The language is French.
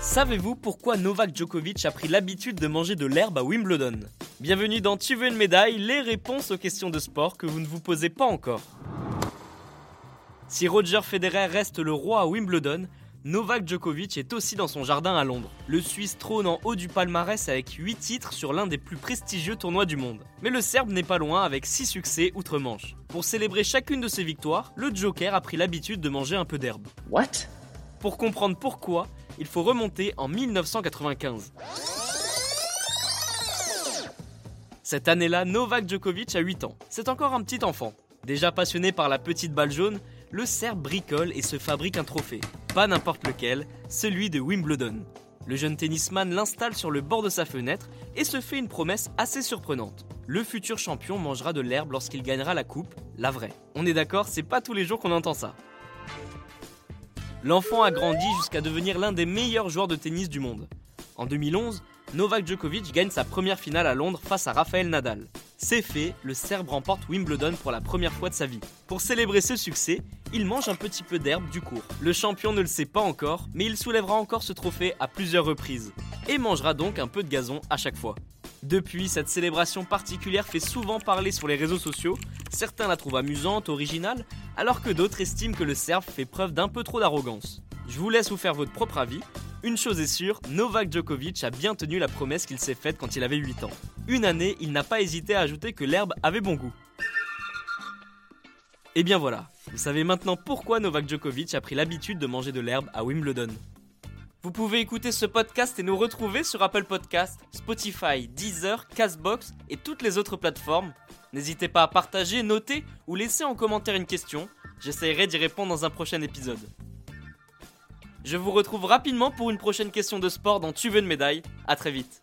Savez-vous pourquoi Novak Djokovic a pris l'habitude de manger de l'herbe à Wimbledon? Bienvenue dans Tu veux une médaille, les réponses aux questions de sport que vous ne vous posez pas encore. Si Roger Federer reste le roi à Wimbledon, Novak Djokovic est aussi dans son jardin à Londres. Le Suisse trône en haut du palmarès avec 8 titres sur l'un des plus prestigieux tournois du monde. Mais le Serbe n'est pas loin avec 6 succès outre-Manche. Pour célébrer chacune de ses victoires, le Joker a pris l'habitude de manger un peu d'herbe. What? Pour comprendre pourquoi, il faut remonter en 1995. Cette année-là, Novak Djokovic a 8 ans. C'est encore un petit enfant. Déjà passionné par la petite balle jaune, le Serbe bricole et se fabrique un trophée. Pas n'importe lequel, celui de Wimbledon. Le jeune tennisman l'installe sur le bord de sa fenêtre et se fait une promesse assez surprenante. Le futur champion mangera de l'herbe lorsqu'il gagnera la coupe, la vraie. On est d'accord, c'est pas tous les jours qu'on entend ça. L'enfant a grandi jusqu'à devenir l'un des meilleurs joueurs de tennis du monde. En 2011, Novak Djokovic gagne sa première finale à Londres face à Rafael Nadal. C'est fait, le Serbe remporte Wimbledon pour la première fois de sa vie. Pour célébrer ce succès, il mange un petit peu d'herbe du cours. Le champion ne le sait pas encore, mais il soulèvera encore ce trophée à plusieurs reprises. Et mangera donc un peu de gazon à chaque fois. Depuis, cette célébration particulière fait souvent parler sur les réseaux sociaux. Certains la trouvent amusante, originale, alors que d'autres estiment que le Serbe fait preuve d'un peu trop d'arrogance. Je vous laisse vous faire votre propre avis. Une chose est sûre, Novak Djokovic a bien tenu la promesse qu'il s'est faite quand il avait 8 ans. Une année, il n'a pas hésité à ajouter que l'herbe avait bon goût. Et bien voilà, vous savez maintenant pourquoi Novak Djokovic a pris l'habitude de manger de l'herbe à Wimbledon. Vous pouvez écouter ce podcast et nous retrouver sur Apple Podcast, Spotify, Deezer, Castbox et toutes les autres plateformes. N'hésitez pas à partager, noter ou laisser en commentaire une question. J'essaierai d'y répondre dans un prochain épisode. Je vous retrouve rapidement pour une prochaine question de sport dans Tu veux une médaille. A très vite.